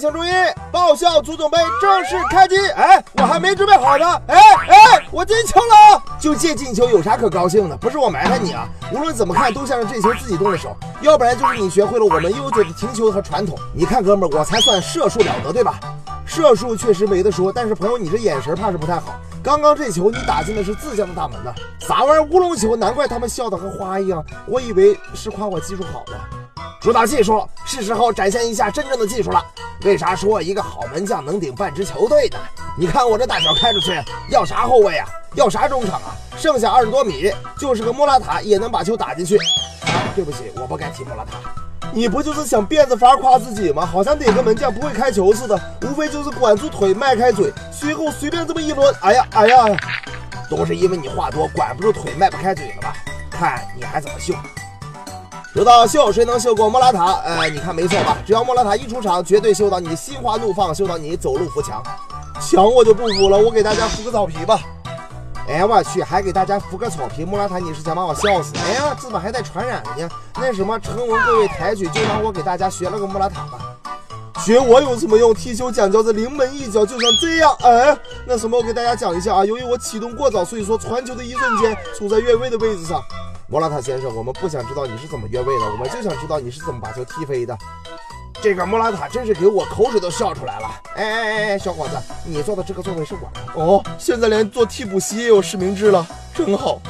请注意，爆笑足总杯正式开机！哎，我还没准备好呢！哎哎，我进球了！就这进球有啥可高兴的？不是我埋汰你啊，无论怎么看都像是这球自己动的手，要不然就是你学会了我们悠久的停球和传统。你看，哥们儿，我才算射术了得，对吧？射术确实没得说，但是朋友，你这眼神怕是不太好。刚刚这球你打进的是自家的大门呐，啥玩意儿乌龙球？难怪他们笑得和花一样，我以为是夸我技术好呢。说到技术，是时候展现一下真正的技术了。为啥说一个好门将能顶半支球队呢？你看我这大脚开出去，要啥后卫啊？要啥中场啊？剩下二十多米，就是个莫拉塔也能把球打进去。对不起，我不该提莫拉塔。你不就是想变着法夸自己吗？好像哪个门将不会开球似的，无非就是管住腿，迈开嘴，随后随便这么一抡，哎呀哎呀，都是因为你话多，管不住腿，迈不开嘴了吧？看你还怎么秀！说到秀，谁能秀过莫拉塔？哎，你看没错吧？只要莫拉塔一出场，绝对秀到你心花怒放，秀到你走路扶墙。墙我就不扶了，我给大家扶个草皮吧。哎我去，还给大家扶个草皮，莫拉塔你是想把我笑死？哎呀，怎么还带传染的呢？那什么，承蒙各位抬举，就让我给大家学了个莫拉塔吧。学我有什么用？踢球讲究的临门一脚，就像这样。哎，那什么，我给大家讲一下啊。由于我启动过早，所以说传球的一瞬间处在越位的位置上。莫拉塔先生，我们不想知道你是怎么越位的，我们就想知道你是怎么把球踢飞的。这个莫拉塔真是给我口水都笑出来了。哎哎哎哎，小伙子，你坐的这个座位是我的哦。现在连做替补席也有实名制了，真好。